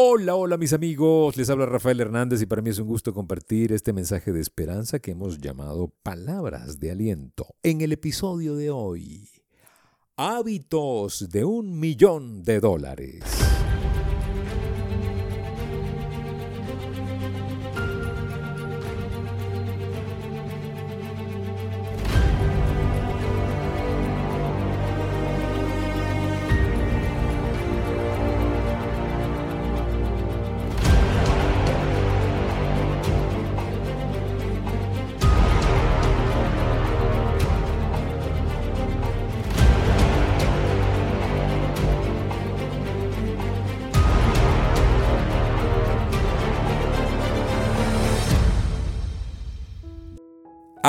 Hola, hola mis amigos, les habla Rafael Hernández y para mí es un gusto compartir este mensaje de esperanza que hemos llamado Palabras de Aliento. En el episodio de hoy, hábitos de un millón de dólares.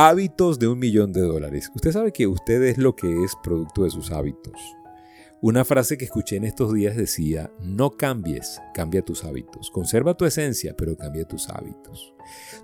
Hábitos de un millón de dólares. Usted sabe que usted es lo que es producto de sus hábitos. Una frase que escuché en estos días decía, no cambies, cambia tus hábitos. Conserva tu esencia, pero cambia tus hábitos.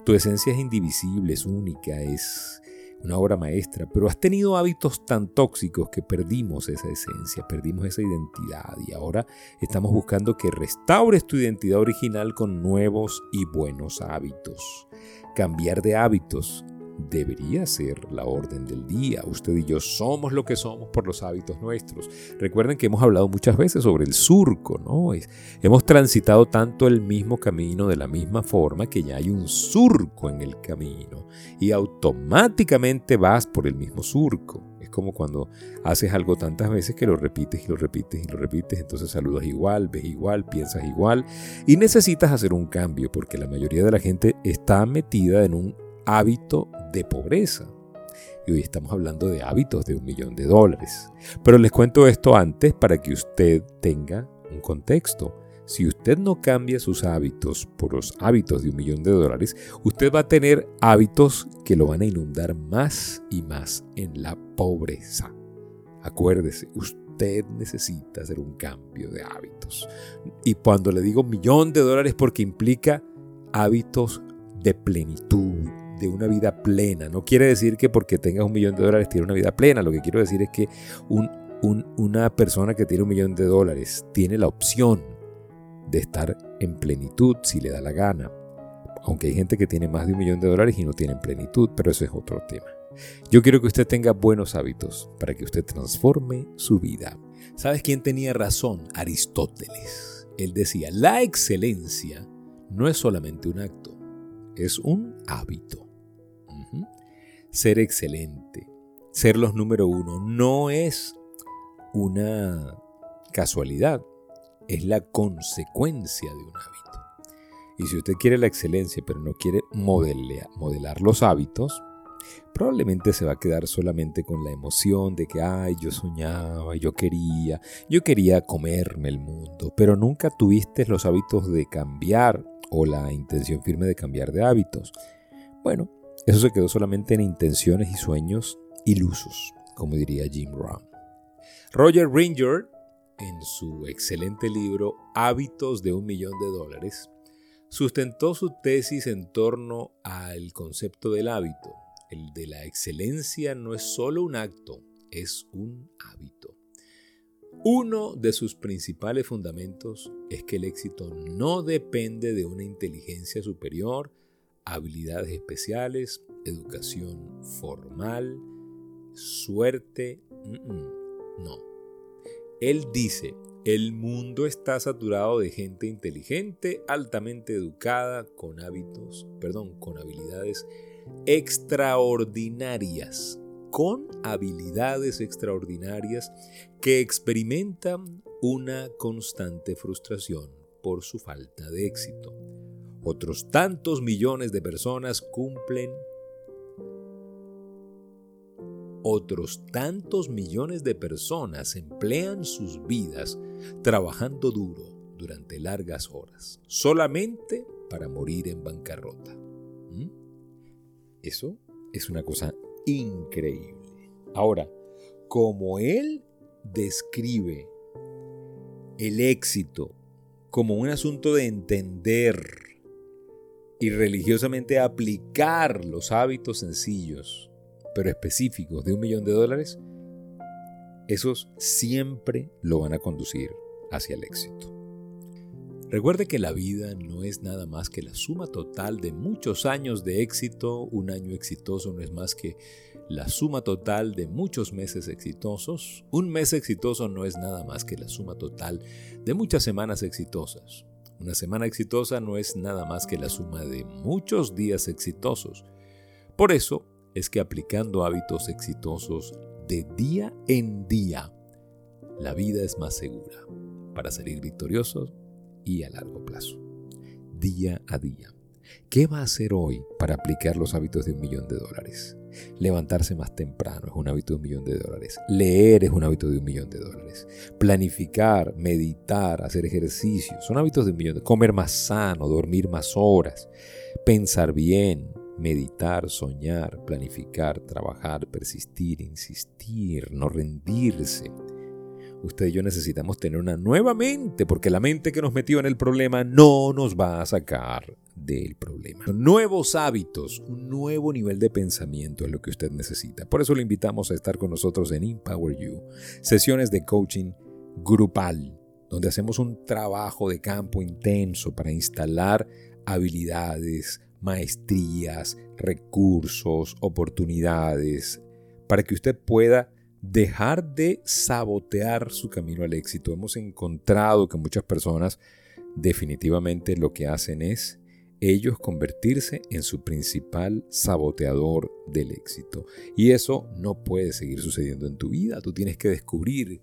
Tu esencia es indivisible, es única, es una obra maestra, pero has tenido hábitos tan tóxicos que perdimos esa esencia, perdimos esa identidad y ahora estamos buscando que restaures tu identidad original con nuevos y buenos hábitos. Cambiar de hábitos debería ser la orden del día. Usted y yo somos lo que somos por los hábitos nuestros. Recuerden que hemos hablado muchas veces sobre el surco, ¿no? hemos transitado tanto el mismo camino de la misma forma que ya hay un surco en el camino y automáticamente vas por el mismo surco. Es como cuando haces algo tantas veces que lo repites y lo repites y lo repites, entonces saludas igual, ves igual, piensas igual y necesitas hacer un cambio porque la mayoría de la gente está metida en un hábito de pobreza. Y hoy estamos hablando de hábitos de un millón de dólares. Pero les cuento esto antes para que usted tenga un contexto. Si usted no cambia sus hábitos por los hábitos de un millón de dólares, usted va a tener hábitos que lo van a inundar más y más en la pobreza. Acuérdese, usted necesita hacer un cambio de hábitos. Y cuando le digo millón de dólares porque implica hábitos de plenitud, de una vida plena. No quiere decir que porque tengas un millón de dólares tiene una vida plena. Lo que quiero decir es que una persona que tiene un millón de dólares tiene la opción de estar en plenitud si le da la gana. Aunque hay gente que tiene más de un millón de dólares y no tiene plenitud, pero eso es otro tema. Yo quiero que usted tenga buenos hábitos para que usted transforme su vida. ¿Sabes quién tenía razón? Aristóteles. Él decía, la excelencia no es solamente un acto, es un hábito ser excelente, ser los número uno, no es una casualidad, es la consecuencia de un hábito. Y si usted quiere la excelencia pero no quiere modelar, modelar los hábitos, probablemente se va a quedar solamente con la emoción de que, ay, yo soñaba, yo quería, yo quería comerme el mundo, pero nunca tuviste los hábitos de cambiar o la intención firme de cambiar de hábitos. Bueno, eso se quedó solamente en intenciones y sueños ilusos, como diría Jim Rohn. Roger Ringer, en su excelente libro Hábitos de un millón de dólares, sustentó su tesis en torno al concepto del hábito. El de la excelencia no es solo un acto, es un hábito. Uno de sus principales fundamentos es que el éxito no depende de una inteligencia superior, habilidades especiales, educación formal, suerte. No. Él dice, el mundo está saturado de gente inteligente, altamente educada, con hábitos, perdón, con habilidades extraordinarias, con habilidades extraordinarias que experimentan una constante frustración por su falta de éxito. Otros tantos millones de personas cumplen otros tantos millones de personas emplean sus vidas trabajando duro durante largas horas, solamente para morir en bancarrota. ¿Mm? Eso es una cosa increíble. Ahora, como él describe el éxito como un asunto de entender y religiosamente aplicar los hábitos sencillos, pero específicos de un millón de dólares, esos siempre lo van a conducir hacia el éxito. Recuerde que la vida no es nada más que la suma total de muchos años de éxito. Un año exitoso no es más que la suma total de muchos meses exitosos. Un mes exitoso no es nada más que la suma total de muchas semanas exitosas. Una semana exitosa no es nada más que la suma de muchos días exitosos. Por eso es que aplicando hábitos exitosos de día en día, la vida es más segura para salir victoriosos y a largo plazo, día a día. ¿Qué va a hacer hoy para aplicar los hábitos de un millón de dólares? Levantarse más temprano es un hábito de un millón de dólares. Leer es un hábito de un millón de dólares. Planificar, meditar, hacer ejercicio son hábitos de un millón de Comer más sano, dormir más horas, pensar bien, meditar, soñar, planificar, trabajar, persistir, insistir, no rendirse usted y yo necesitamos tener una nueva mente, porque la mente que nos metió en el problema no nos va a sacar del problema. Nuevos hábitos, un nuevo nivel de pensamiento es lo que usted necesita. Por eso le invitamos a estar con nosotros en Empower You, sesiones de coaching grupal, donde hacemos un trabajo de campo intenso para instalar habilidades, maestrías, recursos, oportunidades, para que usted pueda dejar de sabotear su camino al éxito. Hemos encontrado que muchas personas definitivamente lo que hacen es ellos convertirse en su principal saboteador del éxito. Y eso no puede seguir sucediendo en tu vida. Tú tienes que descubrir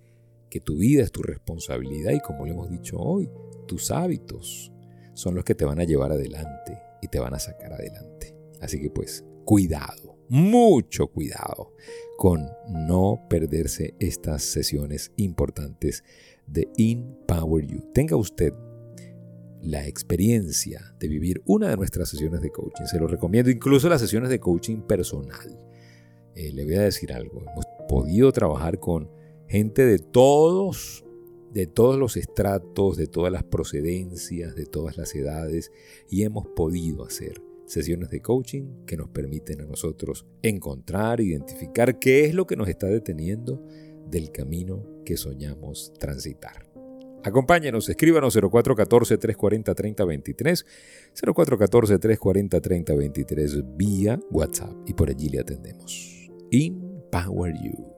que tu vida es tu responsabilidad y como le hemos dicho hoy, tus hábitos son los que te van a llevar adelante y te van a sacar adelante. Así que pues, cuidado, mucho cuidado con no perderse estas sesiones importantes de Empower You. Tenga usted la experiencia de vivir una de nuestras sesiones de coaching. Se lo recomiendo, incluso las sesiones de coaching personal. Eh, le voy a decir algo. Hemos podido trabajar con gente de todos, de todos los estratos, de todas las procedencias, de todas las edades, y hemos podido hacer sesiones de coaching que nos permiten a nosotros encontrar, identificar qué es lo que nos está deteniendo del camino que soñamos transitar. Acompáñenos, escríbanos 0414-340-3023, 0414-340-3023 vía WhatsApp y por allí le atendemos. Empower You.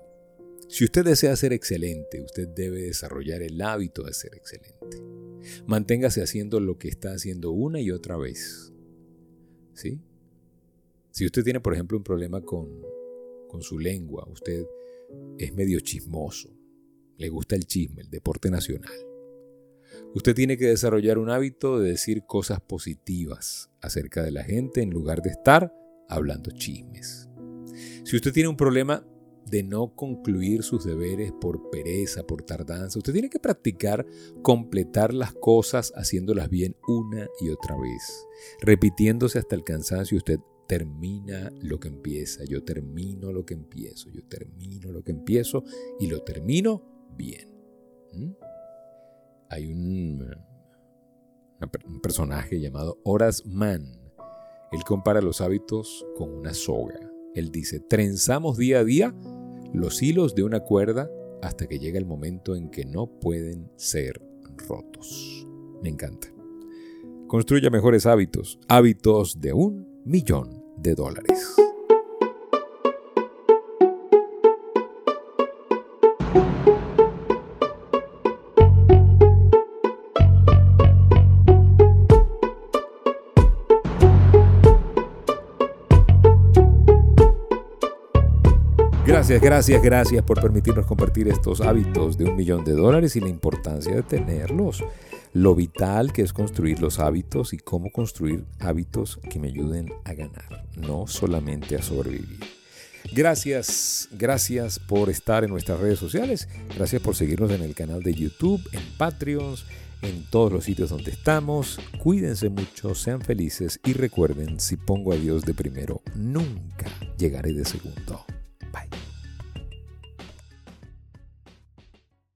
Si usted desea ser excelente, usted debe desarrollar el hábito de ser excelente. Manténgase haciendo lo que está haciendo una y otra vez ¿sí? Si usted tiene, por ejemplo, un problema con, con su lengua, usted es medio chismoso, le gusta el chisme, el deporte nacional. Usted tiene que desarrollar un hábito de decir cosas positivas acerca de la gente en lugar de estar hablando chismes. Si usted tiene un problema de no concluir sus deberes por pereza, por tardanza. Usted tiene que practicar completar las cosas haciéndolas bien una y otra vez, repitiéndose hasta el cansancio. Usted termina lo que empieza, yo termino lo que empiezo, yo termino lo que empiezo y lo termino bien. ¿Mm? Hay un, un personaje llamado Horace Mann. Él compara los hábitos con una soga. Él dice, trenzamos día a día los hilos de una cuerda hasta que llega el momento en que no pueden ser rotos. Me encanta. Construya mejores hábitos, hábitos de un millón de dólares. Gracias, gracias, gracias por permitirnos compartir estos hábitos de un millón de dólares y la importancia de tenerlos. Lo vital que es construir los hábitos y cómo construir hábitos que me ayuden a ganar, no solamente a sobrevivir. Gracias, gracias por estar en nuestras redes sociales, gracias por seguirnos en el canal de YouTube, en Patreons, en todos los sitios donde estamos. Cuídense mucho, sean felices y recuerden, si pongo a Dios de primero, nunca llegaré de segundo.